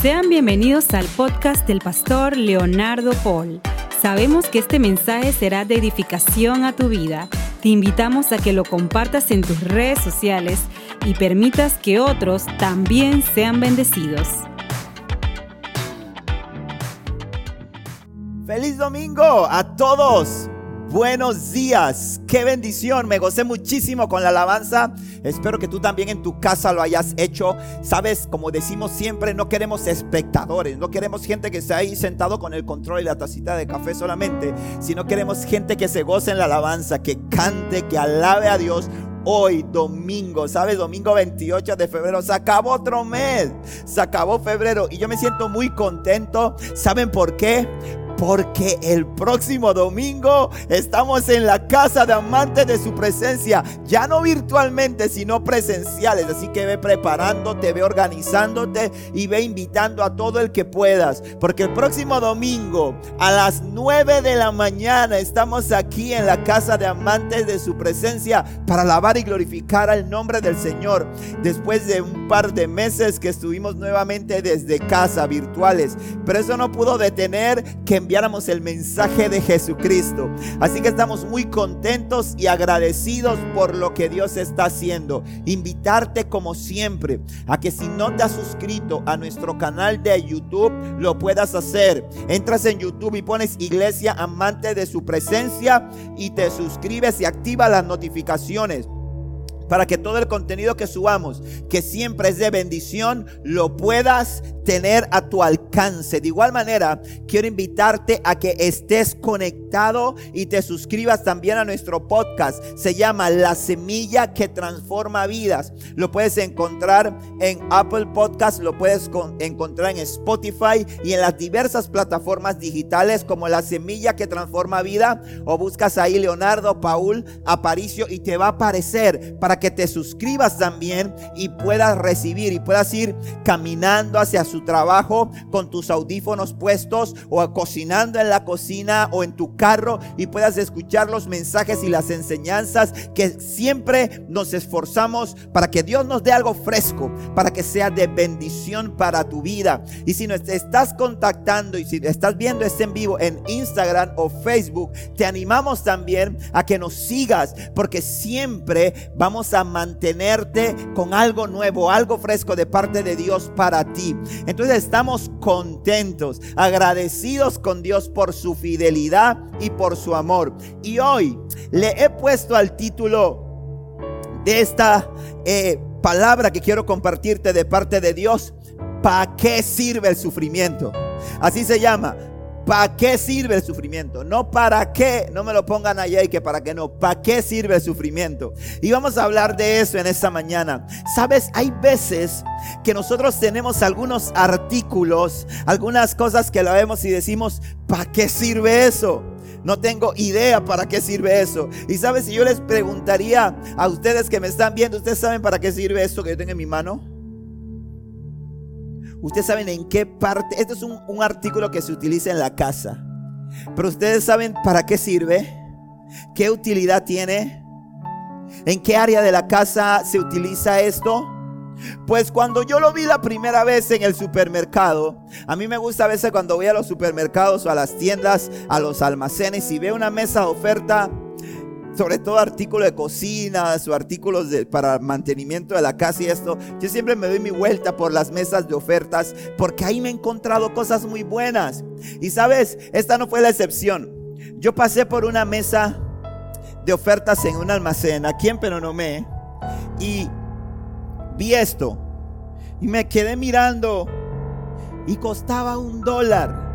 Sean bienvenidos al podcast del pastor Leonardo Paul. Sabemos que este mensaje será de edificación a tu vida. Te invitamos a que lo compartas en tus redes sociales y permitas que otros también sean bendecidos. Feliz domingo a todos. Buenos días, qué bendición, me gocé muchísimo con la alabanza. Espero que tú también en tu casa lo hayas hecho. Sabes, como decimos siempre, no queremos espectadores, no queremos gente que esté ahí sentado con el control y la tacita de café solamente, sino queremos gente que se goce en la alabanza, que cante, que alabe a Dios hoy, domingo, ¿sabes? Domingo 28 de febrero, se acabó otro mes, se acabó febrero y yo me siento muy contento. ¿Saben por qué? Porque el próximo domingo estamos en la casa de amantes de su presencia, ya no virtualmente, sino presenciales. Así que ve preparándote, ve organizándote y ve invitando a todo el que puedas, porque el próximo domingo a las 9 de la mañana estamos aquí en la casa de amantes de su presencia para alabar y glorificar al nombre del Señor. Después de un par de meses que estuvimos nuevamente desde casa virtuales, pero eso no pudo detener que enviáramos el mensaje de Jesucristo. Así que estamos muy contentos y agradecidos por lo que Dios está haciendo. Invitarte como siempre a que si no te has suscrito a nuestro canal de YouTube, lo puedas hacer. Entras en YouTube y pones Iglesia Amante de su Presencia y te suscribes y activa las notificaciones para que todo el contenido que subamos, que siempre es de bendición, lo puedas tener a tu alcance. De igual manera, quiero invitarte a que estés conectado y te suscribas también a nuestro podcast. Se llama La Semilla que Transforma Vidas. Lo puedes encontrar en Apple Podcast, lo puedes encontrar en Spotify y en las diversas plataformas digitales como La Semilla que Transforma Vida o buscas ahí Leonardo Paul Aparicio y te va a aparecer para que te suscribas también y puedas recibir y puedas ir caminando hacia su trabajo con tus audífonos puestos o cocinando en la cocina o en tu carro y puedas escuchar los mensajes y las enseñanzas que siempre nos esforzamos para que Dios nos dé algo fresco, para que sea de bendición para tu vida. Y si nos estás contactando y si estás viendo este en vivo en Instagram o Facebook, te animamos también a que nos sigas porque siempre vamos a mantenerte con algo nuevo, algo fresco de parte de Dios para ti. Entonces estamos contentos, agradecidos con Dios por su fidelidad y por su amor. Y hoy le he puesto al título de esta eh, palabra que quiero compartirte de parte de Dios. ¿Para qué sirve el sufrimiento? Así se llama. ¿Para qué sirve el sufrimiento? No para qué, no me lo pongan allá y que para qué no. ¿Para qué sirve el sufrimiento? Y vamos a hablar de eso en esta mañana. Sabes, hay veces que nosotros tenemos algunos artículos, algunas cosas que lo vemos y decimos, ¿para qué sirve eso? No tengo idea para qué sirve eso. Y sabes, si yo les preguntaría a ustedes que me están viendo, ¿ustedes saben para qué sirve esto que yo tengo en mi mano? Ustedes saben en qué parte, esto es un, artículo que se utiliza en la casa, pero ustedes saben para qué sirve, qué utilidad tiene, en qué área de la casa se utiliza esto. Pues cuando yo lo vi la primera vez en el supermercado, a mí me gusta a veces cuando voy a los supermercados o a las tiendas, a los almacenes y veo una mesa de oferta sobre todo artículos de cocina, o artículos para mantenimiento de la casa y esto, yo siempre me doy mi vuelta por las mesas de ofertas porque ahí me he encontrado cosas muy buenas. Y sabes, esta no fue la excepción. Yo pasé por una mesa de ofertas en un almacén aquí en Penonomé y vi esto y me quedé mirando y costaba un dólar.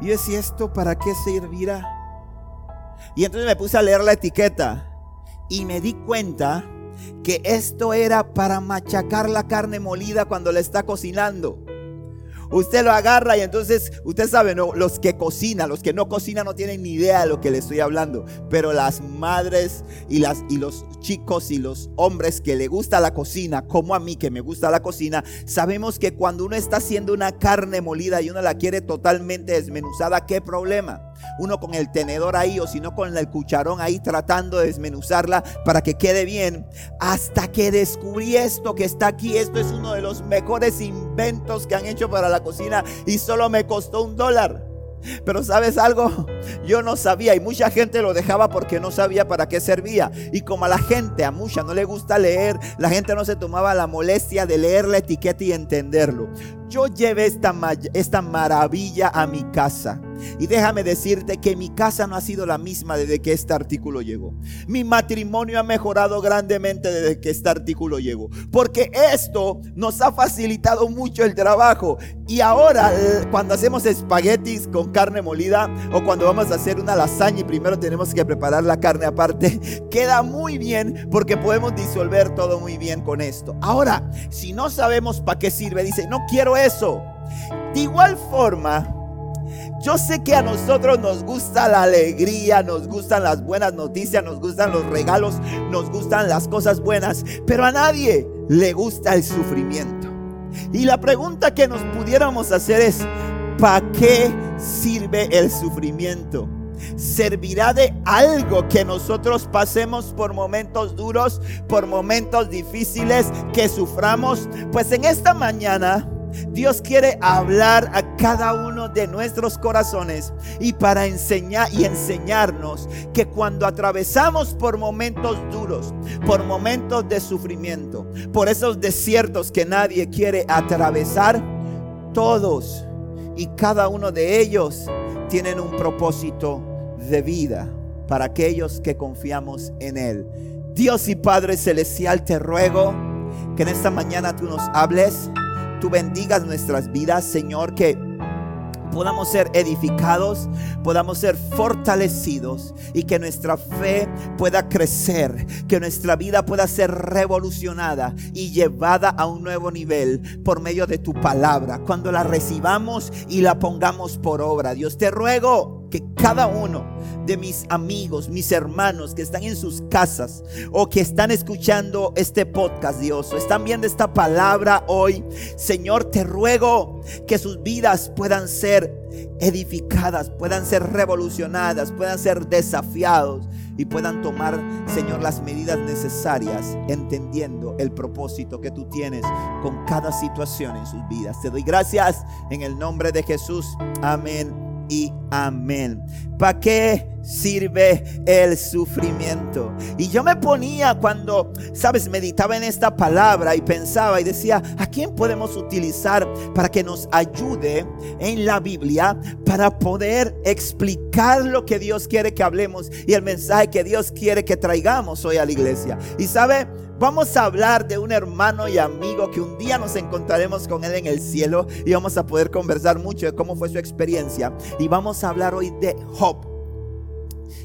Y yo decía, ¿esto para qué servirá? Y entonces me puse a leer la etiqueta y me di cuenta que esto era para machacar la carne molida cuando la está cocinando. Usted lo agarra y entonces, usted sabe, ¿no? los que cocinan, los que no cocinan no tienen ni idea de lo que le estoy hablando. Pero las madres y, y los chicos y los hombres que le gusta la cocina, como a mí que me gusta la cocina, sabemos que cuando uno está haciendo una carne molida y uno la quiere totalmente desmenuzada, ¿qué problema? Uno con el tenedor ahí o si no con el cucharón ahí tratando de desmenuzarla para que quede bien. Hasta que descubrí esto que está aquí. Esto es uno de los mejores inventos que han hecho para la cocina y solo me costó un dólar. Pero sabes algo, yo no sabía y mucha gente lo dejaba porque no sabía para qué servía. Y como a la gente, a mucha no le gusta leer, la gente no se tomaba la molestia de leer la etiqueta y entenderlo. Yo llevé esta, maravilla a mi casa. Y déjame decirte que mi casa no ha sido la misma desde que este artículo llegó. Mi matrimonio ha mejorado grandemente desde que este artículo llegó. Porque esto nos ha facilitado mucho el trabajo. Y ahora cuando hacemos espaguetis con carne molida o cuando vamos a hacer una lasaña y primero tenemos que preparar la carne aparte, queda muy bien porque podemos disolver todo muy bien con esto. Ahora, si no sabemos para qué sirve, dice, no quiero eso. De igual forma, yo sé que a nosotros nos gusta la alegría, nos gustan las buenas noticias, nos gustan los regalos, nos gustan las cosas buenas, pero a nadie le gusta el sufrimiento. Y la pregunta que nos pudiéramos hacer es, ¿para qué sirve el sufrimiento? servirá de algo que nosotros pasemos por momentos duros, por momentos difíciles, que suframos. Pues en esta mañana Dios quiere hablar a cada uno de nuestros corazones y para enseñar y enseñarnos que cuando atravesamos por momentos duros, por momentos de sufrimiento, por esos desiertos que nadie quiere atravesar, todos y cada uno de ellos tienen un propósito de vida para aquellos que confiamos en Él. Dios y Padre Celestial, te ruego que en esta mañana tú nos hables tú bendigas nuestras vidas, Señor, que podamos ser edificados, podamos ser fortalecidos y que nuestra fe pueda crecer, que nuestra vida pueda ser revolucionada y llevada a un nuevo nivel por medio de tu palabra, cuando la recibamos y la pongamos por obra. Dios te ruego que cada uno de mis amigos, mis hermanos que están en sus casas o que están escuchando este podcast, Dios, o están viendo esta palabra hoy, Señor, te ruego que sus vidas puedan ser edificadas, puedan ser revolucionadas, puedan ser desafiados y puedan tomar, Señor, las medidas necesarias, entendiendo el propósito que tú tienes con cada situación en sus vidas. Te doy gracias en el nombre de Jesús. Amén y amén. ¿Para qué sirve el sufrimiento? Y yo me ponía cuando, sabes, meditaba en esta palabra y pensaba y decía, ¿a quién podemos utilizar para que nos ayude en la Biblia para poder explicar lo que Dios quiere que hablemos y el mensaje que Dios quiere que traigamos hoy a la iglesia? Y sabe, Vamos a hablar de un hermano y amigo que un día nos encontraremos con él en el cielo y vamos a poder conversar mucho de cómo fue su experiencia. Y vamos a hablar hoy de Job.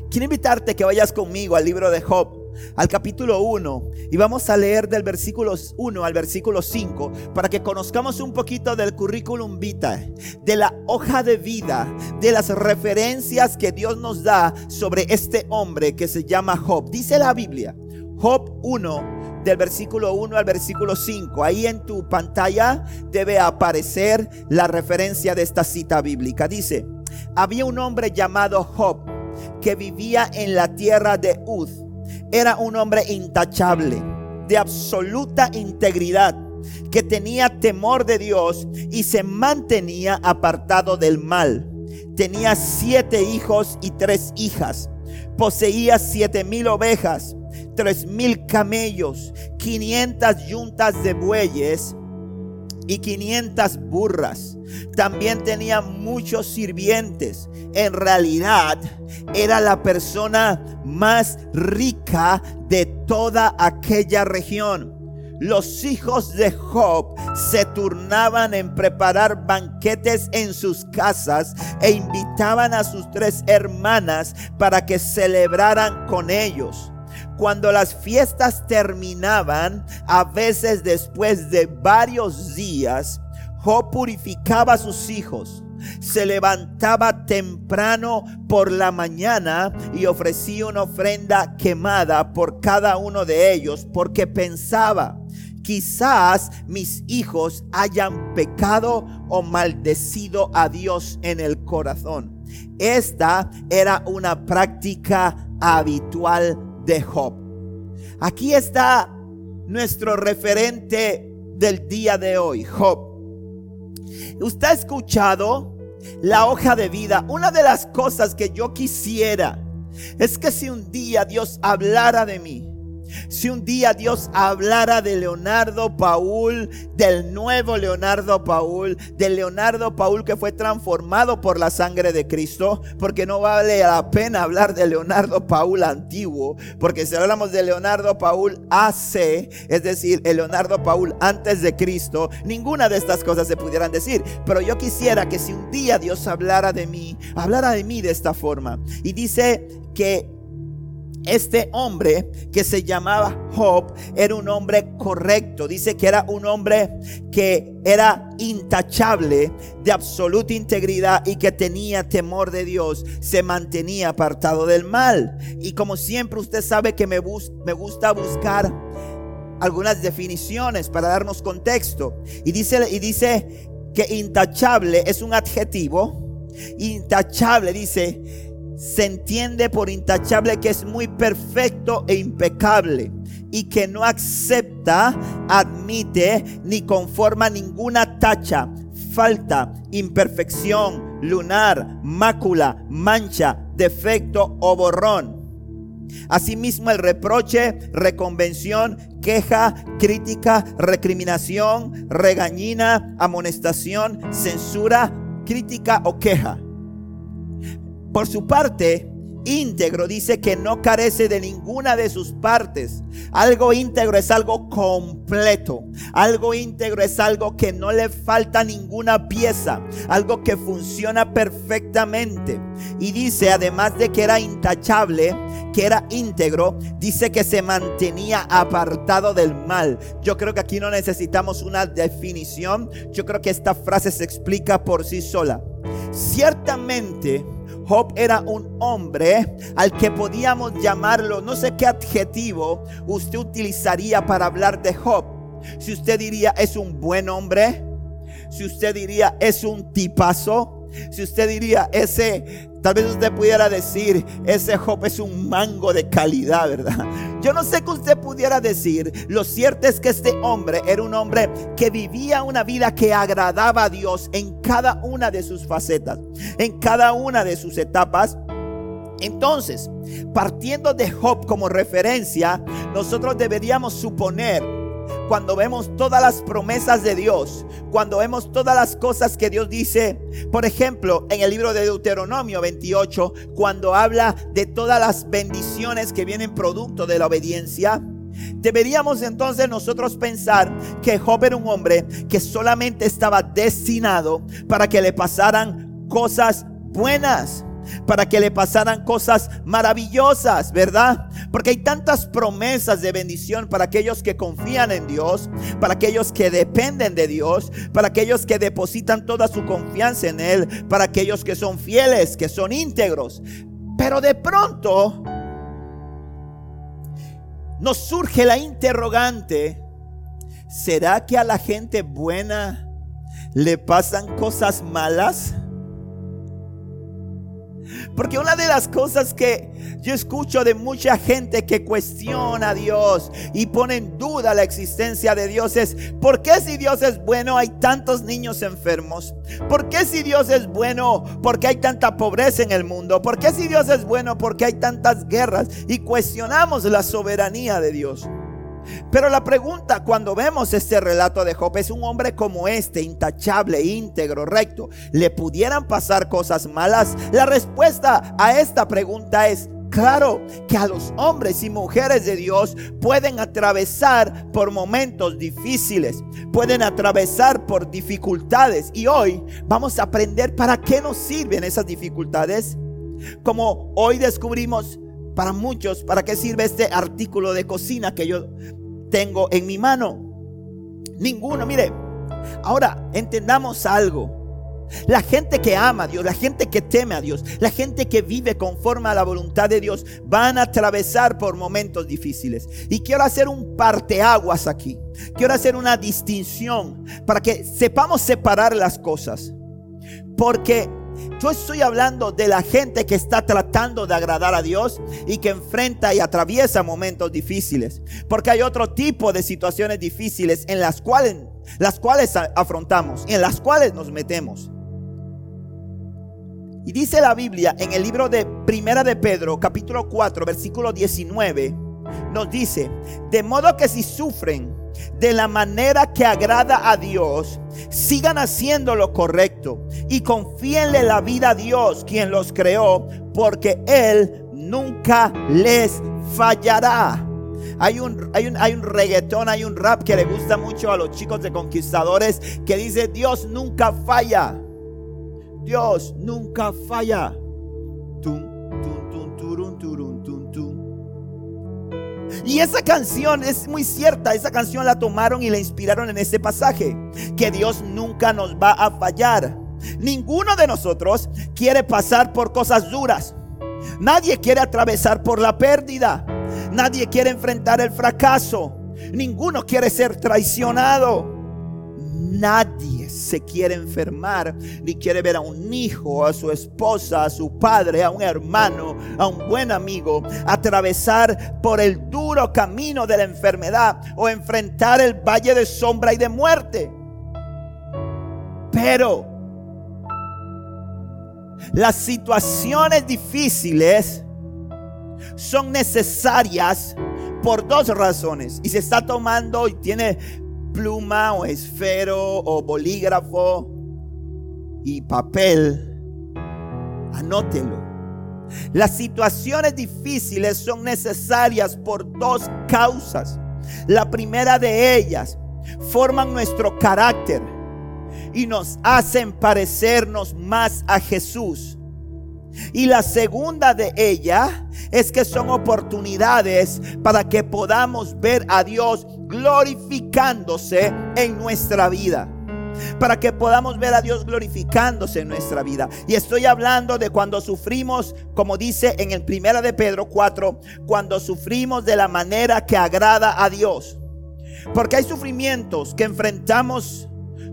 Quiero invitarte que vayas conmigo al libro de Job, al capítulo 1, y vamos a leer del versículo 1 al versículo 5 para que conozcamos un poquito del currículum vitae, de la hoja de vida, de las referencias que Dios nos da sobre este hombre que se llama Job. Dice la Biblia, Job 1 del versículo 1 al versículo 5. Ahí en tu pantalla debe aparecer la referencia de esta cita bíblica. Dice, había un hombre llamado Job que vivía en la tierra de Uz. Era un hombre intachable, de absoluta integridad, que tenía temor de Dios y se mantenía apartado del mal. Tenía siete hijos y tres hijas. Poseía siete mil ovejas tres mil camellos, 500 yuntas de bueyes y 500 burras. También tenía muchos sirvientes. En realidad era la persona más rica de toda aquella región. Los hijos de Job se turnaban en preparar banquetes en sus casas e invitaban a sus tres hermanas para que celebraran con ellos. Cuando las fiestas terminaban, a veces después de varios días, Job purificaba a sus hijos. Se levantaba temprano por la mañana y ofrecía una ofrenda quemada por cada uno de ellos porque pensaba, quizás mis hijos hayan pecado o maldecido a Dios en el corazón Esta era una práctica habitual de Job. Aquí está nuestro referente del día de hoy, Job. Usted ha escuchado la hoja de vida. Una de las cosas que yo quisiera es que si un día Dios hablara de mí, si un día Dios hablara de Leonardo Paul, del nuevo Leonardo Paul, del Leonardo Paul que fue transformado por la sangre de Cristo, porque no vale la pena hablar de Leonardo Paul antiguo, porque si hablamos de Leonardo Paul AC, es decir, el Leonardo Paul antes de Cristo, ninguna de estas cosas se pudieran decir. Pero yo quisiera que si un día Dios hablara de mí, hablara de mí de esta forma. Y dice que este hombre que se llamaba Job era un hombre correcto. Dice que era un hombre que era intachable, de absoluta integridad y que tenía temor de Dios. Se mantenía apartado del mal. Y como siempre usted sabe que me, gusta buscar algunas definiciones para darnos contexto. Y dice que intachable es un adjetivo. Intachable dice se entiende por intachable que es muy perfecto e impecable y que no acepta, admite ni conforma ninguna tacha, falta, imperfección, lunar, mácula, mancha, defecto o borrón. Asimismo el reproche, reconvención, queja, crítica, recriminación, regañina, amonestación, censura, crítica o queja. Por su parte, íntegro dice que no carece de ninguna de sus partes. Algo íntegro es algo completo. Algo íntegro es algo que no le falta ninguna pieza. Algo que funciona perfectamente. Y dice, además de que era intachable, que era íntegro, dice que se mantenía apartado del mal. Yo creo que aquí no necesitamos una definición. Yo creo que esta frase se explica por sí sola. Ciertamente, Job era un hombre al que podíamos llamarlo, no sé qué adjetivo usted utilizaría para hablar de Job. Si usted diría es un buen hombre, si usted diría es un tipazo, si usted diría ese Tal vez usted pudiera decir, ese Job es un mango de calidad, ¿verdad? Yo no sé qué usted pudiera decir. Lo cierto es que este hombre era un hombre que vivía una vida que agradaba a Dios en cada una de sus facetas, en cada una de sus etapas. Entonces, partiendo de Job como referencia, nosotros deberíamos suponer cuando vemos todas las promesas de Dios, cuando vemos todas las cosas que Dios dice, por ejemplo, en el libro de Deuteronomio 28, cuando habla de todas las bendiciones que vienen producto de la obediencia, Deberíamos entonces nosotros pensar que Job era un hombre que solamente estaba destinado para que le pasaran cosas buenas para que le pasaran cosas maravillosas, ¿verdad? Porque hay tantas promesas de bendición para aquellos que confían en Dios, para aquellos que dependen de Dios, para aquellos que depositan toda su confianza en Él, para aquellos que son fieles, que son íntegros. Pero de pronto nos surge la interrogante, ¿será que a la gente buena le pasan cosas malas? Porque una de las cosas que yo escucho de mucha gente que cuestiona a Dios y pone en duda la existencia de Dios es, ¿por qué si Dios es bueno hay tantos niños enfermos? ¿Por qué si Dios es bueno porque hay tanta pobreza en el mundo? ¿Por qué si Dios es bueno porque hay tantas guerras? Y cuestionamos la soberanía de Dios. Pero la pregunta cuando vemos este relato de Job es un hombre como este, intachable, íntegro, recto, ¿le pudieran pasar cosas malas? La respuesta a esta pregunta es Claro que a los hombres y mujeres de Dios pueden atravesar por momentos difíciles, pueden atravesar por dificultades. Y hoy vamos a aprender para qué nos sirven esas dificultades. Como hoy descubrimos para muchos, ¿para qué sirve este artículo de cocina que yo tengo en mi mano? Ninguno, mire. Ahora, entendamos algo. La gente que ama a Dios, la gente que teme a Dios, la gente que vive conforme a la voluntad de Dios, van a atravesar por momentos difíciles. Y quiero hacer un parteaguas aquí. Quiero hacer una distinción para que sepamos separar las cosas. Porque Yo estoy hablando de la gente que está tratando de agradar a Dios y que enfrenta y atraviesa momentos difíciles. Porque hay otro tipo de situaciones difíciles en las cuales, las cuales afrontamos y en las cuales nos metemos. Y dice la Biblia en el libro de Primera de Pedro, capítulo 4, versículo 19, nos dice, de modo que si sufren de la manera que agrada a Dios, sigan haciendo lo correcto y confíenle la vida a Dios, quien los creó, porque Él nunca les fallará. Hay un, hay, un, hay un reggaetón, hay un rap que le gusta mucho a los chicos de conquistadores que dice, Dios nunca falla. Dios nunca falla. Y esa canción es muy cierta. Esa canción la tomaron y la inspiraron en este pasaje. Que Dios nunca nos va a fallar. Ninguno de nosotros quiere pasar por cosas duras. Nadie quiere atravesar por la pérdida. Nadie quiere enfrentar el fracaso. Ninguno quiere ser traicionado. Nadie se quiere enfermar, ni quiere ver a un hijo, a su esposa, a su padre, a un hermano, a un buen amigo, atravesar por el duro camino de la enfermedad o enfrentar el valle de sombra y de muerte. Pero las situaciones difíciles son necesarias por dos razones. Y se está tomando y tiene pluma o esfero o bolígrafo y papel, anótelo. Las situaciones difíciles son necesarias por dos causas. La primera de ellas forman nuestro carácter y nos hacen parecernos más a Jesús. Y la segunda de ella es que son oportunidades para que podamos ver a Dios glorificándose en nuestra vida. Para que podamos ver a Dios glorificándose en nuestra vida. Y estoy hablando de cuando sufrimos, como dice en el primera de Pedro 4, cuando sufrimos de la manera que agrada a Dios. Porque hay sufrimientos que enfrentamos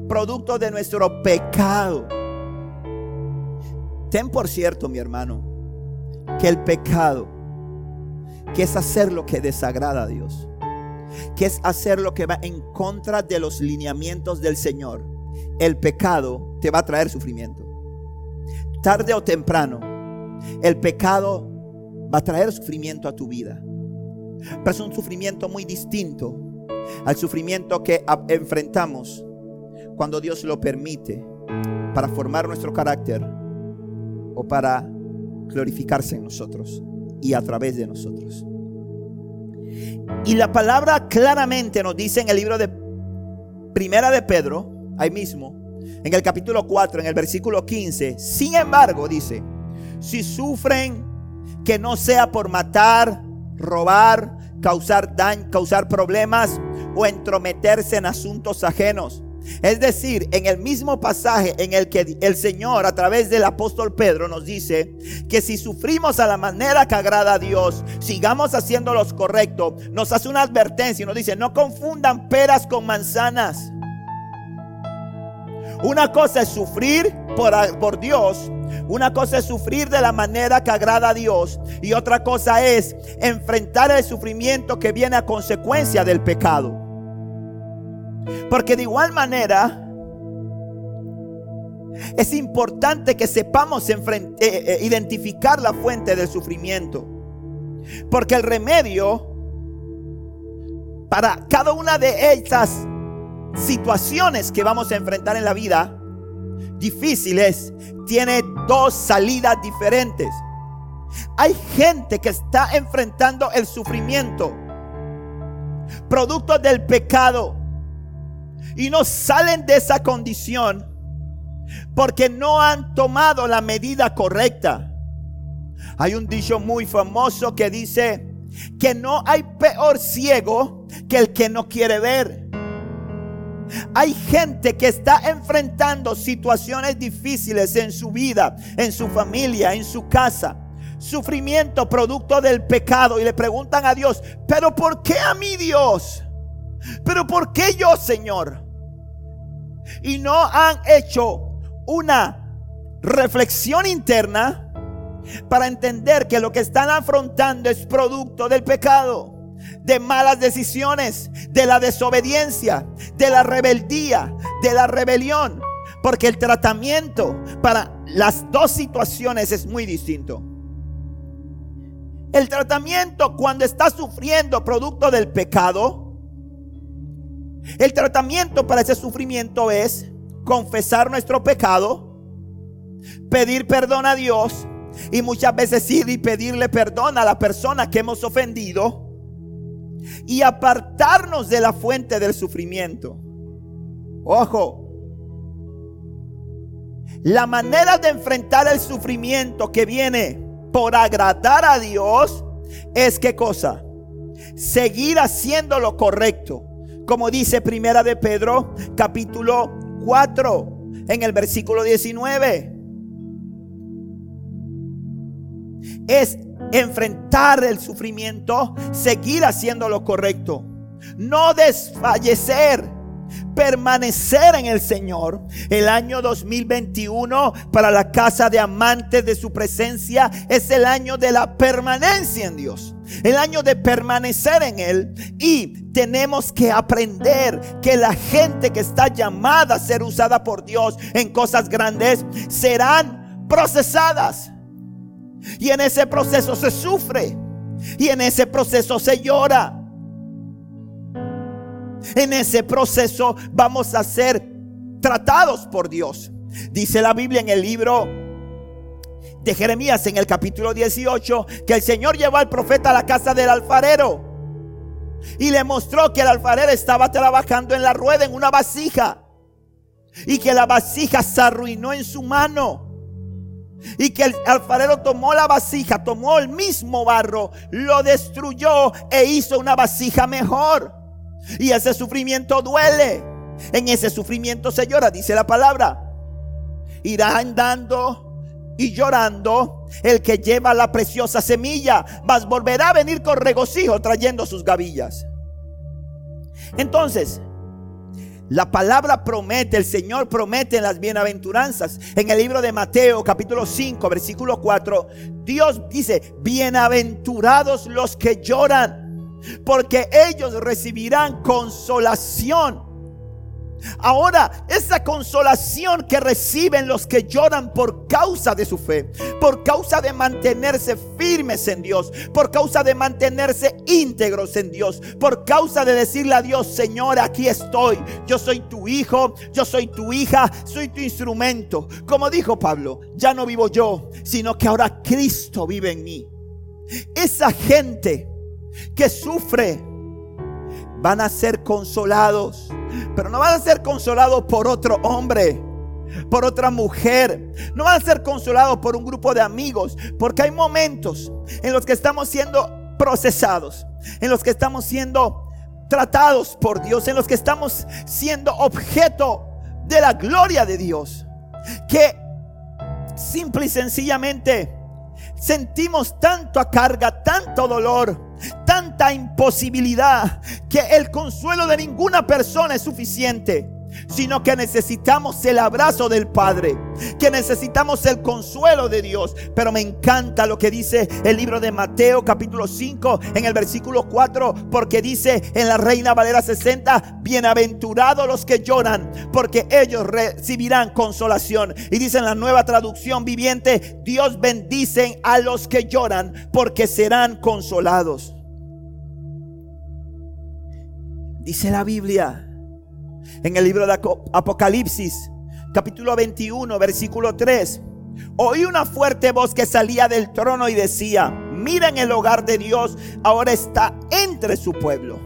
producto de nuestro pecado. Ten por cierto, mi hermano, que el pecado, que es hacer lo que desagrada a Dios, que es hacer lo que va en contra de los lineamientos del Señor, el pecado te va a traer sufrimiento. Tarde o temprano, el pecado va a traer sufrimiento a tu vida. Pero es un sufrimiento muy distinto al sufrimiento que enfrentamos cuando Dios lo permite para formar nuestro carácter o para glorificarse en nosotros y a través de nosotros. Y la palabra claramente nos dice en el libro de Primera de Pedro, ahí mismo, en el capítulo 4, en el versículo 15, sin embargo, dice, si sufren que no sea por matar, robar, causar daño, causar problemas o entrometerse en asuntos ajenos es decir, en el mismo pasaje en el que el Señor a través del apóstol Pedro nos dice que si sufrimos a la manera que agrada a Dios, sigamos haciendo lo correcto, nos hace una advertencia y nos dice, no confundan peras con manzanas. Una cosa es sufrir por, por Dios una cosa es sufrir de la manera que agrada a Dios y otra cosa es enfrentar el sufrimiento que viene a consecuencia del pecado. Porque de igual manera, es importante que sepamos eh, eh, identificar la fuente del sufrimiento. Porque el remedio para cada una de estas situaciones que vamos a enfrentar en la vida difíciles tiene dos salidas diferentes. Hay gente que está enfrentando el sufrimiento producto del pecado y no salen de esa condición porque no han tomado la medida correcta. Hay un dicho muy famoso que dice que no hay peor ciego que el que no quiere ver. Hay gente que está enfrentando situaciones difíciles en su vida, en su familia, en su casa. Sufrimiento producto del pecado y le preguntan a Dios, pero ¿por qué a mí Dios? Pero ¿por qué yo, Señor? Y no han hecho una reflexión interna para entender que lo que están afrontando es producto del pecado, de malas decisiones, de la desobediencia, de la rebeldía, de la rebelión. Porque el tratamiento para las dos situaciones es muy distinto. El tratamiento cuando está sufriendo producto del pecado, el tratamiento para ese sufrimiento es confesar nuestro pecado, pedir perdón a Dios y muchas veces ir y pedirle perdón a la persona que hemos ofendido y apartarnos de la fuente del sufrimiento. Ojo, la manera de enfrentar el sufrimiento que viene por agradar a Dios es qué cosa? Seguir haciendo lo correcto. Como dice Primera de Pedro, capítulo 4, en el versículo 19. Es enfrentar el sufrimiento, seguir haciendo lo correcto. No desfallecer permanecer en el Señor. El año 2021 para la casa de amantes de su presencia es el año de la permanencia en Dios. El año de permanecer en Él. Y tenemos que aprender que la gente que está llamada a ser usada por Dios en cosas grandes serán procesadas. Y en ese proceso se sufre. Y en ese proceso se llora. En ese proceso vamos a ser tratados por Dios. Dice la Biblia en el libro de Jeremías en el capítulo 18 que el Señor llevó al profeta a la casa del alfarero y le mostró que el alfarero estaba trabajando en la rueda en una vasija y que la vasija se arruinó en su mano. Y que el alfarero tomó la vasija, tomó el mismo barro, lo destruyó e hizo una vasija mejor. Y ese sufrimiento duele. En ese sufrimiento se llora, dice la palabra. Irá andando y llorando el que lleva la preciosa semilla, mas volverá a venir con regocijo trayendo sus gavillas. Entonces, la palabra promete, el Señor promete en las bienaventuranzas. En el libro de Mateo capítulo 5 versículo 4, Dios dice, bienaventurados los que lloran porque ellos recibirán consolación. Ahora, esa consolación que reciben los que lloran por causa de su fe, por causa de mantenerse firmes en Dios, por causa de mantenerse íntegros en Dios, por causa de decirle a Dios, Señor, aquí estoy, yo soy tu hijo, yo soy tu hija, soy tu instrumento. Como dijo Pablo, ya no vivo yo, sino que ahora Cristo vive en mí. Esa gente que sufre van a ser consolados. Pero no van a ser consolados por otro hombre, por otra mujer. No van a ser consolados por un grupo de amigos. Porque hay momentos en los que estamos siendo procesados. En los que estamos siendo tratados por Dios. En los que estamos siendo objeto de la gloria de Dios. Que simple y sencillamente sentimos tanto a carga, tanto dolor tanta imposibilidad que el consuelo de ninguna persona es suficiente sino que necesitamos el abrazo del Padre, que necesitamos el consuelo de Dios. Pero me encanta lo que dice el libro de Mateo capítulo 5 en el versículo 4, porque dice en la Reina Valera 60, bienaventurados los que lloran, porque ellos recibirán consolación. Y dice en la nueva traducción viviente, Dios bendice a los que lloran, porque serán consolados. Dice la Biblia en el libro de Apocalipsis, capítulo 21, versículo 3. Oí una fuerte voz que salía del trono y decía, miren el hogar de Dios, ahora está entre su pueblo.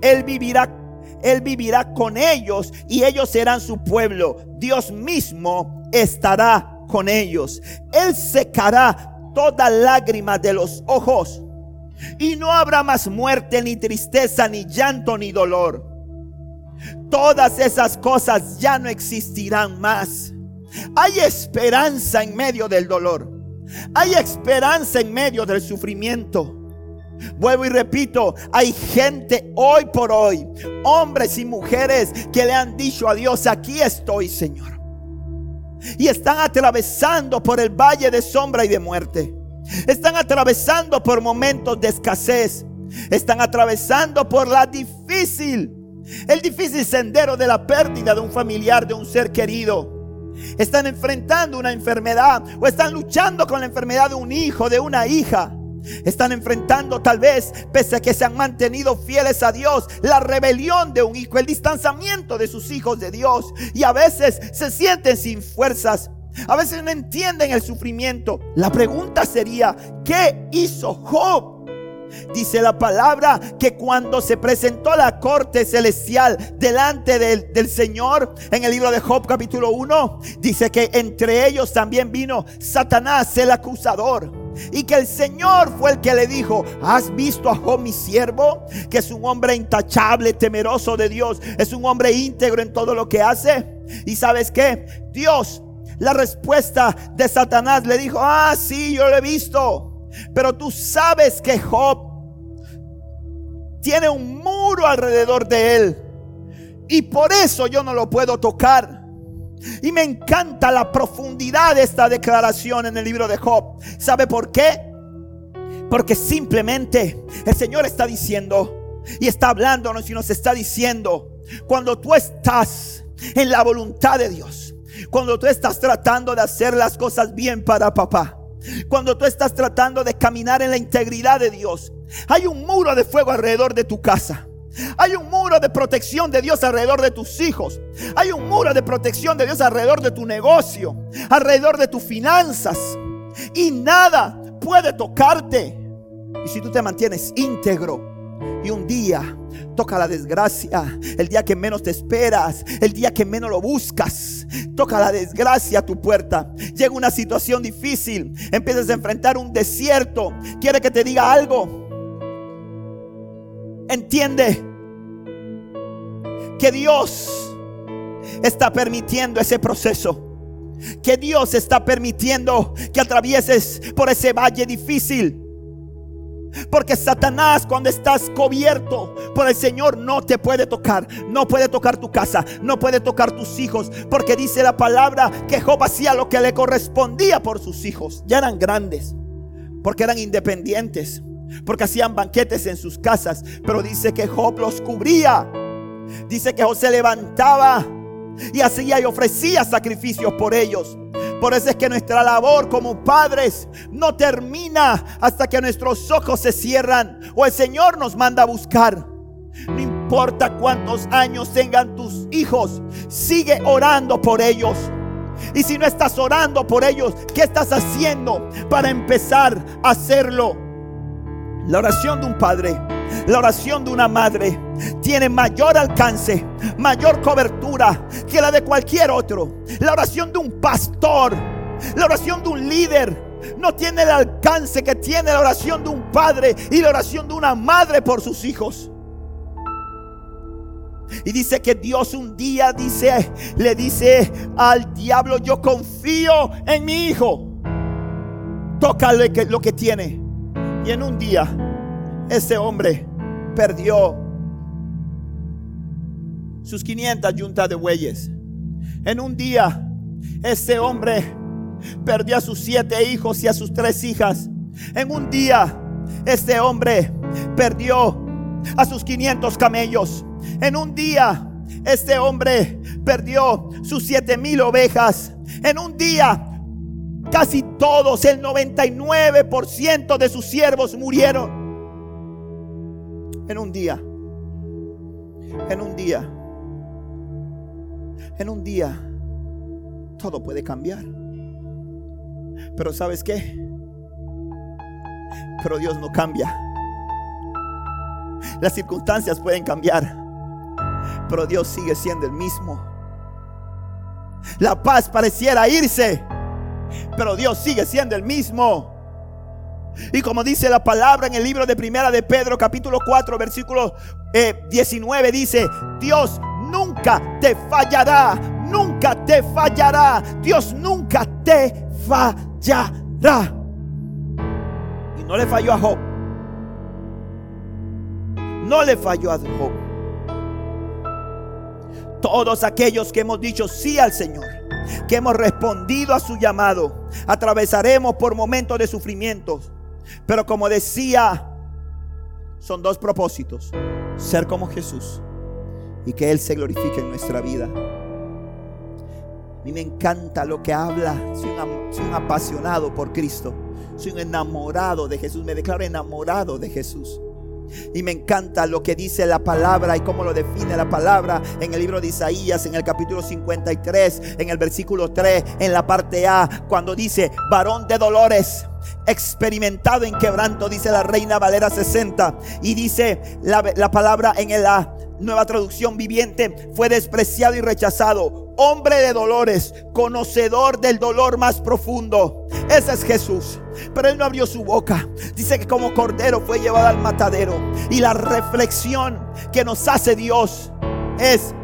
Él vivirá él vivirá con ellos y ellos serán su pueblo. Dios mismo estará con ellos. Él secará toda lágrima de los ojos. Y no habrá más muerte, ni tristeza, ni llanto, ni dolor todas esas cosas ya no existirán más. Hay esperanza en medio del dolor. Hay esperanza en medio del sufrimiento. Vuelvo y repito, hay gente hoy por hoy, hombres y mujeres que le han dicho a Dios, aquí estoy Señor. y están atravesando por el valle de sombra y de muerte. Están atravesando por momentos de escasez. Están atravesando por la difícil, el difícil sendero de la pérdida de un familiar, de un ser querido. Están enfrentando una enfermedad o están luchando con la enfermedad de un hijo, de una hija. Están enfrentando tal vez, pese a que se han mantenido fieles a Dios, la rebelión de un hijo, el distanciamiento de sus hijos de Dios. Y a veces se sienten sin fuerzas. A veces no entienden el sufrimiento. La pregunta sería, ¿qué hizo Job? Dice la palabra que cuando se presentó la corte celestial delante del, del, Señor, en el libro de Job capítulo 1, dice que entre ellos también vino Satanás, el acusador. Y que el Señor fue el que le dijo, ¿has visto a Job mi siervo? Que es un hombre intachable, temeroso de Dios. Es un hombre íntegro en todo lo que hace. Y sabes qué? Dios, la respuesta de Satanás le dijo, ah, sí, yo lo he visto. Pero tú sabes que Job tiene un muro alrededor de él. Y por eso yo no lo puedo tocar. Y me encanta la profundidad de esta declaración en el libro de Job. ¿Sabe por qué? Porque simplemente el Señor está diciendo y está hablándonos y nos está diciendo, cuando tú estás en la voluntad de Dios, cuando tú estás tratando de hacer las cosas bien para papá, cuando tú estás tratando de caminar en la integridad de Dios, hay un muro de fuego alrededor de tu casa. Hay un muro de protección de Dios alrededor de tus hijos. Hay un muro de protección de Dios alrededor de tu negocio, alrededor de tus finanzas. Y nada puede tocarte. Y si tú te mantienes íntegro y un día toca la desgracia, el día que menos te esperas, el día que menos lo buscas, toca la desgracia a tu puerta. Llega una situación difícil, empiezas a enfrentar un desierto. Quiere que te diga algo entiende que Dios está permitiendo ese proceso. Que Dios está permitiendo que atravieses por ese valle difícil. Porque Satanás cuando estás cubierto por el Señor no te puede tocar. No puede tocar tu casa. No puede tocar tus hijos. Porque dice la palabra que Job hacía lo que le correspondía por sus hijos. Ya eran grandes. Porque eran independientes porque hacían banquetes en sus casas. Pero dice que Job los cubría. Dice que Job se levantaba y hacía y ofrecía sacrificios por ellos. Por eso es que nuestra labor como padres no termina hasta que nuestros ojos se cierran o el Señor nos manda a buscar. No importa cuántos años tengan tus hijos, sigue orando por ellos. Y si no estás orando por ellos, ¿qué estás haciendo para empezar a hacerlo? La oración de un padre, la oración de una madre tiene mayor alcance, mayor cobertura que la de cualquier otro. La oración de un pastor, la oración de un líder no tiene el alcance que tiene la oración de un padre y la oración de una madre por sus hijos. Y dice que Dios un día dice, le dice al diablo, yo confío en mi hijo. Tócale lo que tiene. Y en un día, ese hombre perdió sus 500 yuntas de bueyes. En un día, ese hombre perdió a sus siete hijos y a sus tres hijas. En un día, ese hombre perdió a sus 500 camellos. En un día, este hombre perdió sus siete mil ovejas. En un día, Casi todos, el 99% de sus siervos murieron. En un día. En un día. En un día. Todo puede cambiar. Pero ¿sabes qué? Pero Dios no cambia. Las circunstancias pueden cambiar. Pero Dios sigue siendo el mismo. La paz pareciera irse pero Dios sigue siendo el mismo. Y como dice la palabra en el libro de Primera de Pedro, capítulo 4, versículo 19, eh, dice, Dios nunca te fallará, nunca te fallará, Dios nunca te fallará. Y no le falló a Job. No le falló a Job. Todos aquellos que hemos dicho sí al Señor que hemos respondido a su llamado. Atravesaremos por momentos de sufrimientos. Pero como decía, son dos propósitos. Ser como Jesús y que Él se glorifique en nuestra vida. A mí me encanta lo que habla. Soy un, apasionado por Cristo. Soy un enamorado de Jesús. Me declaro enamorado de Jesús. Y me encanta lo que dice la palabra y cómo lo define la palabra en el libro de Isaías, en el capítulo 53, en el versículo 3, en la parte A, cuando dice, varón de dolores, experimentado en quebranto, dice la reina Valera 60. Y dice la, la palabra en la nueva traducción viviente, fue despreciado y rechazado, hombre de dolores, conocedor del dolor más profundo. Ese es Jesús. Pero él no abrió su boca. Dice que como cordero fue llevado al matadero. Y la reflexión que nos hace Dios es,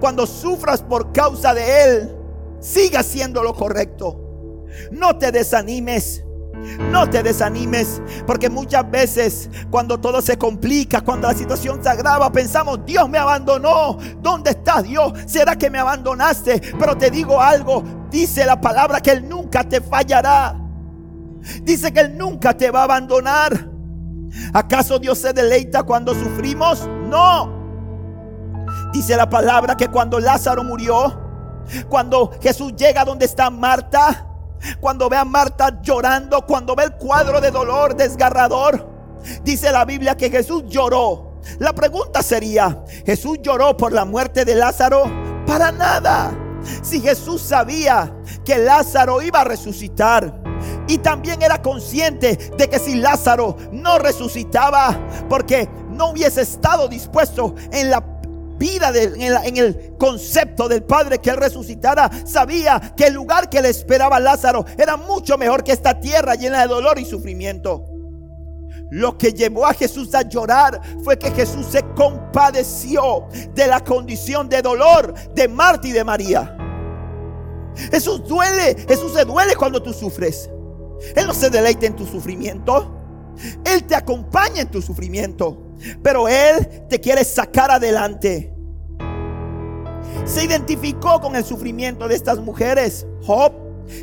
cuando sufras por causa de Él, siga haciendo lo correcto. No te desanimes. No te desanimes, porque muchas veces cuando todo se complica, cuando la situación se agrava, pensamos, Dios me abandonó. ¿Dónde está Dios? ¿Será que me abandonaste? Pero te digo algo, dice la palabra que Él nunca te fallará. Dice que Él nunca te va a abandonar. ¿Acaso Dios se deleita cuando sufrimos? No. Dice la palabra que cuando Lázaro murió, cuando Jesús llega donde está Marta, cuando ve a Marta llorando, cuando ve el cuadro de dolor desgarrador, dice la Biblia que Jesús lloró. La pregunta sería, ¿Jesús lloró por la muerte de Lázaro? Para nada. Si Jesús sabía que Lázaro iba a resucitar, y también era consciente de que si Lázaro no resucitaba, porque no hubiese estado dispuesto en la vida, en, el concepto del Padre que Él resucitara, sabía que el lugar que le esperaba Lázaro era mucho mejor que esta tierra llena de dolor y sufrimiento. Lo que llevó a Jesús a llorar fue que Jesús se compadeció de la condición de dolor de Marta y de María. Jesús duele, Jesús se duele cuando tú sufres. Él no se deleita en tu sufrimiento. Él te acompaña en tu sufrimiento. Pero Él te quiere sacar adelante. Se identificó con el sufrimiento de estas mujeres. Job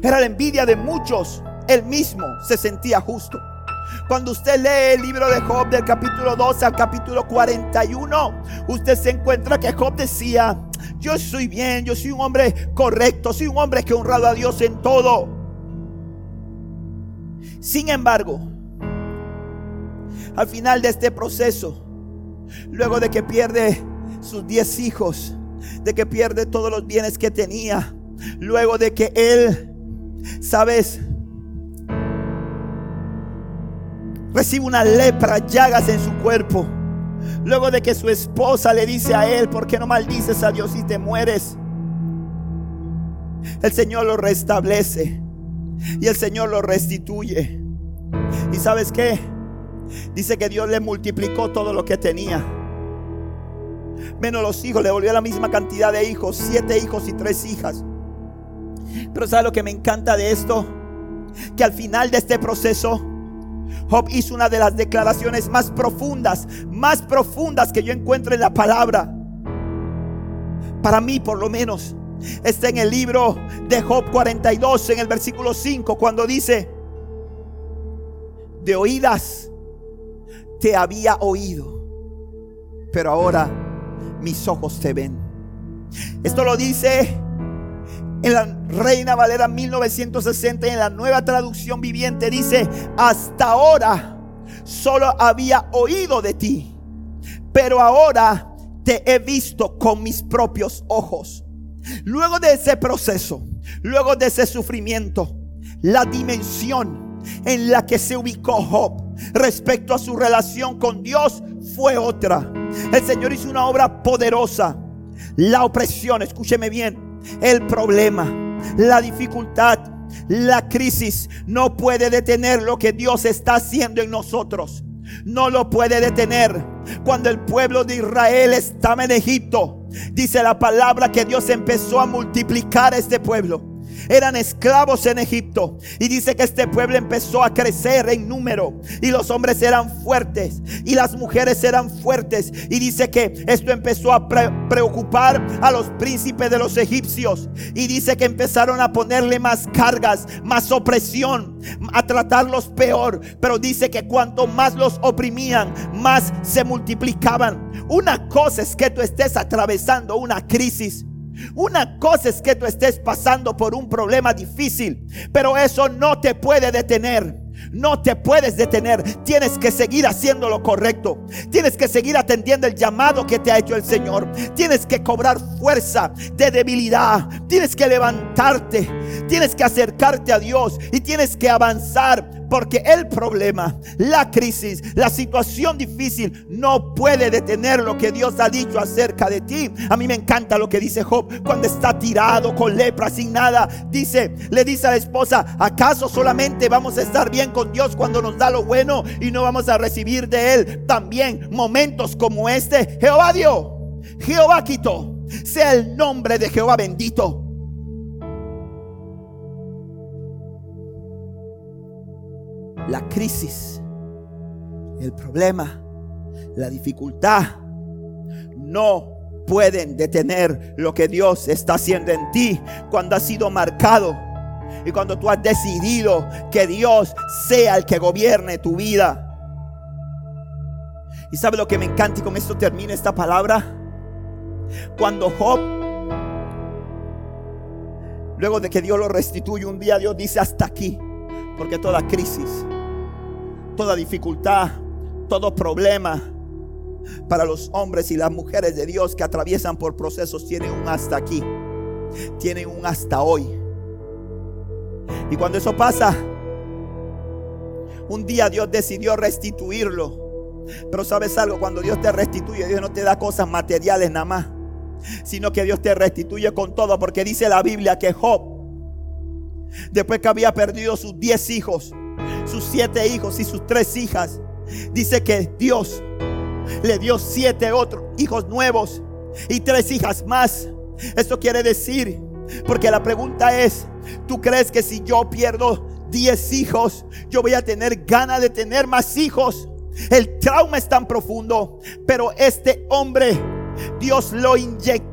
era la envidia de muchos. Él mismo se sentía justo. Cuando usted lee el libro de Job del capítulo 12 al capítulo 41, usted se encuentra que Job decía, yo soy bien, yo soy un hombre correcto, soy un hombre que honrado a Dios en todo. Sin embargo, al final de este proceso, luego de que pierde sus diez hijos, de que pierde todos los bienes que tenía, luego de que él, sabes, recibe una lepra, llagas en su cuerpo, luego de que su esposa le dice a él, ¿por qué no maldices a Dios y te mueres? El Señor lo restablece y el Señor lo restituye. ¿Y sabes qué? Dice que Dios le multiplicó todo lo que tenía. Menos los hijos, le volvió la misma cantidad de hijos, siete hijos y tres hijas. Pero ¿sabes lo que me encanta de esto? Que al final de este proceso, Job hizo una de las declaraciones más profundas, más profundas que yo encuentro en la palabra. Para mí, por lo menos, está en el libro de Job 42, en el versículo 5, cuando dice, de oídas te había oído, pero ahora mis ojos te ven. Esto lo dice en la Reina Valera 1960 en la nueva traducción viviente dice, hasta ahora solo había oído de ti, pero ahora te he visto con mis propios ojos. Luego de ese proceso, luego de ese sufrimiento, la dimensión en la que se ubicó Job respecto a su relación con Dios fue otra. El Señor hizo una obra poderosa. La opresión, escúcheme bien, el problema, la dificultad, la crisis no puede detener lo que Dios está haciendo en nosotros. No lo puede detener. Cuando el pueblo de Israel estaba en Egipto, dice la palabra que Dios empezó a multiplicar este pueblo. Eran esclavos en Egipto. Y dice que este pueblo empezó a crecer en número. Y los hombres eran fuertes. Y las mujeres eran fuertes. Y dice que esto empezó a preocupar a los príncipes de los egipcios. Y dice que empezaron a ponerle más cargas, más opresión, a tratarlos peor. Pero dice que cuanto más los oprimían, más se multiplicaban. Una cosa es que tú estés atravesando una crisis. Una cosa es que tú estés pasando por un problema difícil, pero eso no te puede detener. No te puedes detener. Tienes que seguir haciendo lo correcto. Tienes que seguir atendiendo el llamado que te ha hecho el Señor. Tienes que cobrar fuerza de debilidad. Tienes que levantarte. Tienes que acercarte a Dios y tienes que avanzar porque el problema, la crisis, la situación difícil no puede detener lo que Dios ha dicho acerca de ti. A mí me encanta lo que dice Job cuando está tirado con lepra, sin nada. Dice, le dice a la esposa, ¿acaso solamente vamos a estar bien con Dios cuando nos da lo bueno y no vamos a recibir de Él también momentos como este? Jehová dio, Jehová quitó. Sea el nombre de Jehová bendito. La crisis, el problema, la dificultad, no pueden detener lo que Dios está haciendo en ti cuando has sido marcado y cuando tú has decidido que Dios sea el que gobierne tu vida. ¿Y sabe lo que me encanta y con esto termina esta palabra? Cuando Job, luego de que Dios lo restituye un día, Dios dice hasta aquí, porque toda crisis, toda dificultad, todo problema para los hombres y las mujeres de Dios que atraviesan por procesos tienen un hasta aquí, tienen un hasta hoy. Y cuando eso pasa, un día Dios decidió restituirlo. Pero sabes algo, cuando Dios te restituye, Dios no te da cosas materiales nada más, sino que Dios te restituye con todo, porque dice la Biblia que Job, después que había perdido sus diez hijos, sus siete hijos y sus tres hijas, dice que Dios le dio siete otros hijos nuevos y tres hijas más. Esto quiere decir, porque la pregunta es, ¿tú crees que si yo pierdo diez hijos, yo voy a tener ganas de tener más hijos? El trauma es tan profundo, pero este hombre, Dios lo inyectó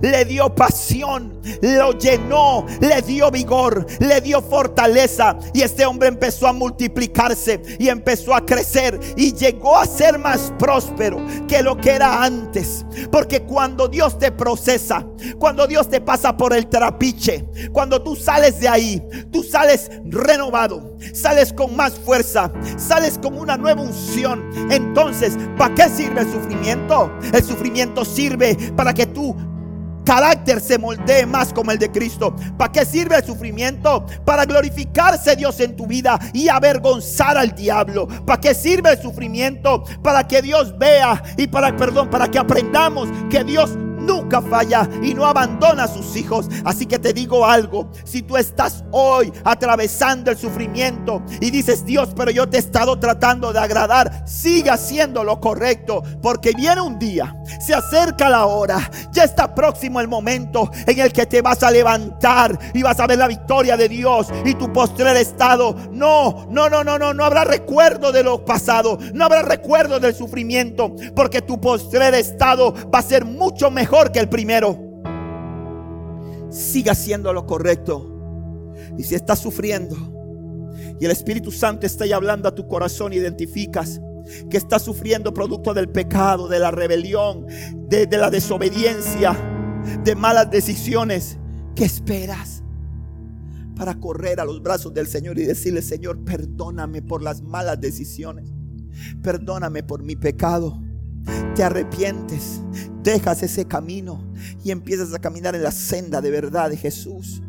le dio pasión, lo llenó, le dio vigor, le dio fortaleza. Y este hombre empezó a multiplicarse y empezó a crecer y llegó a ser más próspero que lo que era antes. Porque cuando Dios te procesa, cuando Dios te pasa por el trapiche, cuando tú sales de ahí, tú sales renovado, sales con más fuerza, sales con una nueva unción. Entonces, ¿para qué sirve el sufrimiento? El sufrimiento sirve para que tú carácter se moldee más como el de Cristo. ¿Para qué sirve el sufrimiento? Para glorificarse Dios en tu vida y avergonzar al diablo. ¿Para qué sirve el sufrimiento? Para que Dios vea y para, perdón, para que aprendamos que Dios nunca falla y no abandona a sus hijos. Así que te digo algo, si tú estás hoy atravesando el sufrimiento y dices, Dios, pero yo te he estado tratando de agradar, siga haciendo lo correcto, porque viene un día, se acerca la hora, ya está próximo el momento en el que te vas a levantar y vas a ver la victoria de Dios y tu postrer estado. No, no, no, no, no, no habrá recuerdo de lo pasado, no habrá recuerdo del sufrimiento, porque tu postrer estado va a ser mucho mejor que el primero. Siga haciendo lo correcto. Y si estás sufriendo y el Espíritu Santo está ahí hablando a tu corazón, identificas que estás sufriendo producto del pecado, de la rebelión, de, de la desobediencia, de malas decisiones. ¿Qué esperas? Para correr a los brazos del Señor y decirle, Señor, perdóname por las malas decisiones. Perdóname por mi pecado te arrepientes, dejas ese camino y empiezas a caminar en la senda de verdad de Jesús.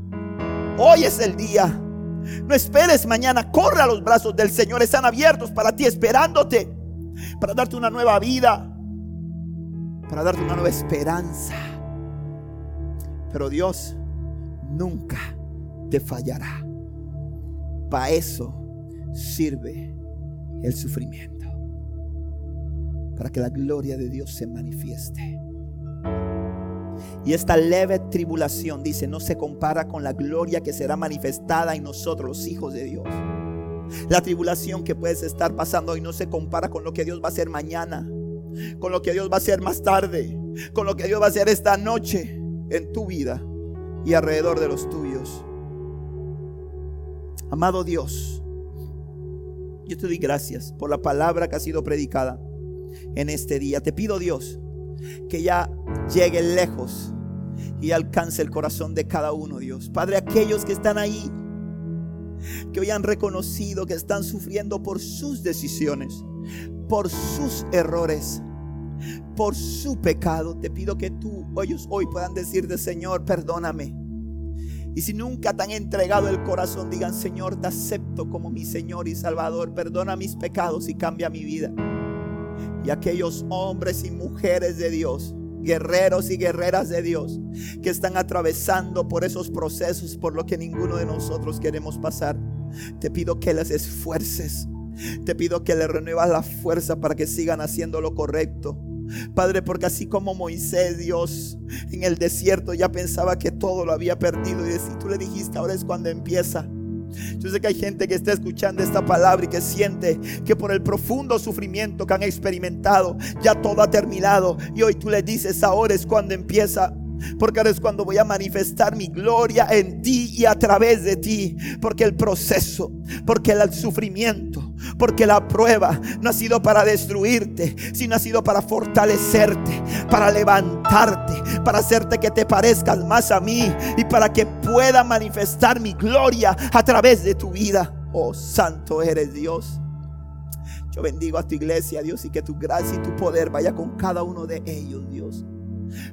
Hoy es el día. No esperes mañana, corre a los brazos del Señor, están abiertos para ti, esperándote, para darte una nueva vida, para darte una nueva esperanza. Pero Dios nunca te fallará. Para eso sirve el sufrimiento para que la gloria de Dios se manifieste. Y esta leve tribulación, dice, no se compara con la gloria que será manifestada en nosotros, los hijos de Dios. La tribulación que puedes estar pasando hoy no se compara con lo que Dios va a hacer mañana, con lo que Dios va a hacer más tarde, con lo que Dios va a hacer esta noche en tu vida y alrededor de los tuyos. Amado Dios, yo te doy gracias por la palabra que ha sido predicada en este día. Te pido Dios que ya llegue lejos y alcance el corazón de cada uno, Dios. Padre, aquellos que están ahí, que hoy han reconocido que están sufriendo por sus decisiones, por sus errores, por su pecado, te pido que tú, ellos hoy puedan decirte, Señor, perdóname. Y si nunca te han entregado el corazón, digan, Señor, te acepto como mi Señor y Salvador, perdona mis pecados y cambia mi vida. Y aquellos hombres y mujeres de Dios, guerreros y guerreras de Dios, que están atravesando por esos procesos por lo que ninguno de nosotros queremos pasar, te pido que les esfuerces. Te pido que les renuevas la fuerza para que sigan haciendo lo correcto Padre, porque así como Moisés, Dios, en el desierto ya pensaba que todo lo había perdido y si tú le dijiste, ahora es cuando empieza. Yo sé que hay gente que está escuchando esta palabra y que siente que por el profundo sufrimiento que han experimentado, ya todo ha terminado. Y hoy tú le dices, ahora es cuando empieza. Porque ahora es cuando voy a manifestar mi gloria en ti y a través de ti. Porque el proceso, porque el sufrimiento, porque la prueba no ha sido para destruirte, sino ha sido para fortalecerte, para levantarte, para hacerte que te parezcas más a mí y para que pueda manifestar mi gloria a través de tu vida. Oh, santo eres Dios. Yo bendigo a tu iglesia, Dios, y que tu gracia y tu poder vaya con cada uno de ellos, Dios.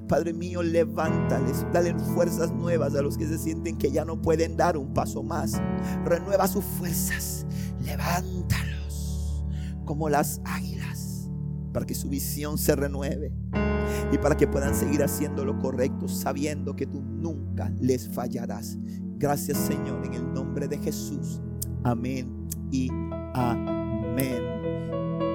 Padre mío, levántales, dale fuerzas nuevas a los que se sienten que ya no pueden dar un paso más. Renueva sus fuerzas, levántalos como las águilas, para que su visión se renueve y para que puedan seguir haciendo lo correcto, sabiendo que tú nunca les fallarás. Gracias Señor, en el nombre de Jesús. Amén y amén.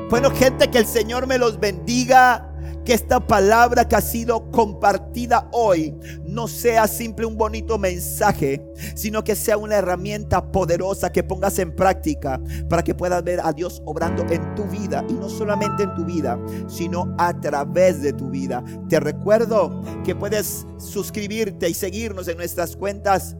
Bueno, gente, que el Señor me los bendiga que esta palabra que ha sido compartida hoy no sea simple un bonito mensaje, sino que sea una herramienta poderosa que pongas en práctica para que puedas ver a Dios obrando en tu vida y no solamente en tu vida, sino a través de tu vida. Te recuerdo que puedes suscribirte y seguirnos en nuestras cuentas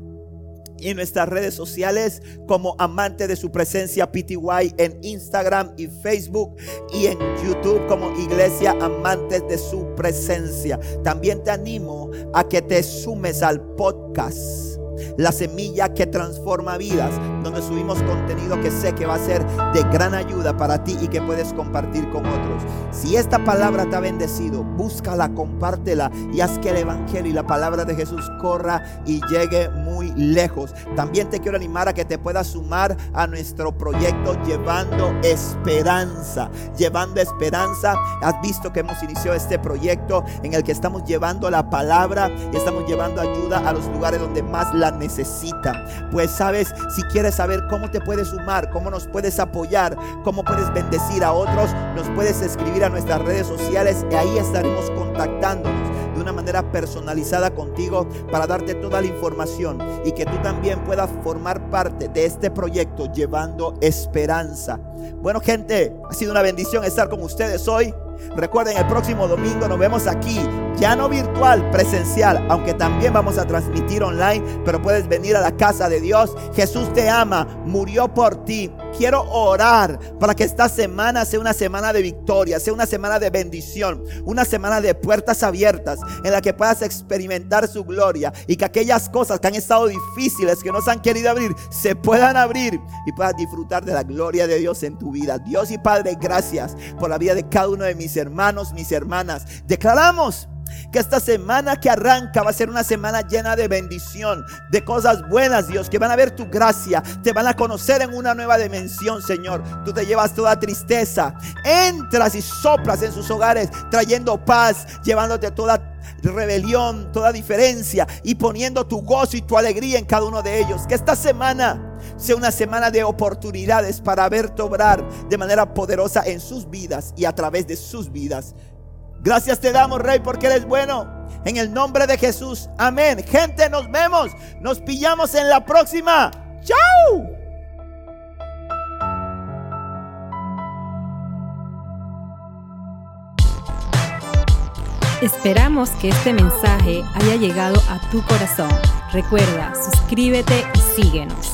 en nuestras redes sociales como amante de su presencia PTY en Instagram y Facebook y en YouTube como Iglesia Amantes de su presencia. También te animo a que te sumes al podcast la semilla que transforma vidas, donde subimos contenido que sé que va a ser de gran ayuda para ti y que puedes compartir con otros. Si esta palabra te ha bendecido, búscala, compártela y haz que el Evangelio y la palabra de Jesús corra y llegue muy lejos. También te quiero animar a que te puedas sumar a nuestro proyecto llevando esperanza. Llevando esperanza. Has visto que hemos iniciado este proyecto en el que estamos llevando la palabra y estamos llevando ayuda a los lugares donde más la necesita. Pues sabes, si quieres saber cómo te puedes sumar, cómo nos puedes apoyar, cómo puedes bendecir a otros, nos puedes escribir a nuestras redes sociales y ahí estaremos contactándonos de una manera personalizada contigo para darte toda la información y que tú también puedas formar parte de este proyecto llevando esperanza. Bueno gente, ha sido una bendición estar con ustedes hoy. Recuerden, el próximo domingo nos vemos aquí, ya no virtual, presencial, aunque también vamos a transmitir online, pero puedes venir a la casa de Dios. Jesús te ama, murió por ti. Quiero orar para que esta semana sea una semana de victoria, sea una semana de bendición, una semana de puertas abiertas en la que puedas experimentar su gloria y que aquellas cosas que han estado difíciles, que no se han querido abrir, se puedan abrir y puedas disfrutar de la gloria de Dios en tu vida. Dios y Padre, gracias por la vida de cada uno de mis hermanos, mis hermanas. Declaramos que esta semana que arranca va a ser una semana llena de bendición, de cosas buenas, Dios, que van a ver tu gracia, te van a conocer en una nueva dimensión, Señor. Tú te llevas toda tristeza, entras y soplas en sus hogares, trayendo paz, llevándote toda rebelión, toda diferencia y poniendo tu gozo y tu alegría en cada uno de ellos. Que esta semana sea una semana de oportunidades para verte obrar de manera poderosa en sus vidas y a través de sus vidas. Gracias te damos, Rey, porque eres bueno. En el nombre de Jesús. Amén. Gente, nos vemos. Nos pillamos en la próxima. ¡Chao! Esperamos que este mensaje haya llegado a tu corazón. Recuerda, suscríbete y síguenos.